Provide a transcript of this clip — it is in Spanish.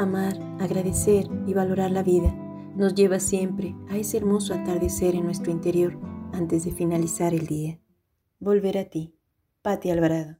Amar, agradecer y valorar la vida nos lleva siempre a ese hermoso atardecer en nuestro interior antes de finalizar el día. Volver a ti, Patti Alvarado.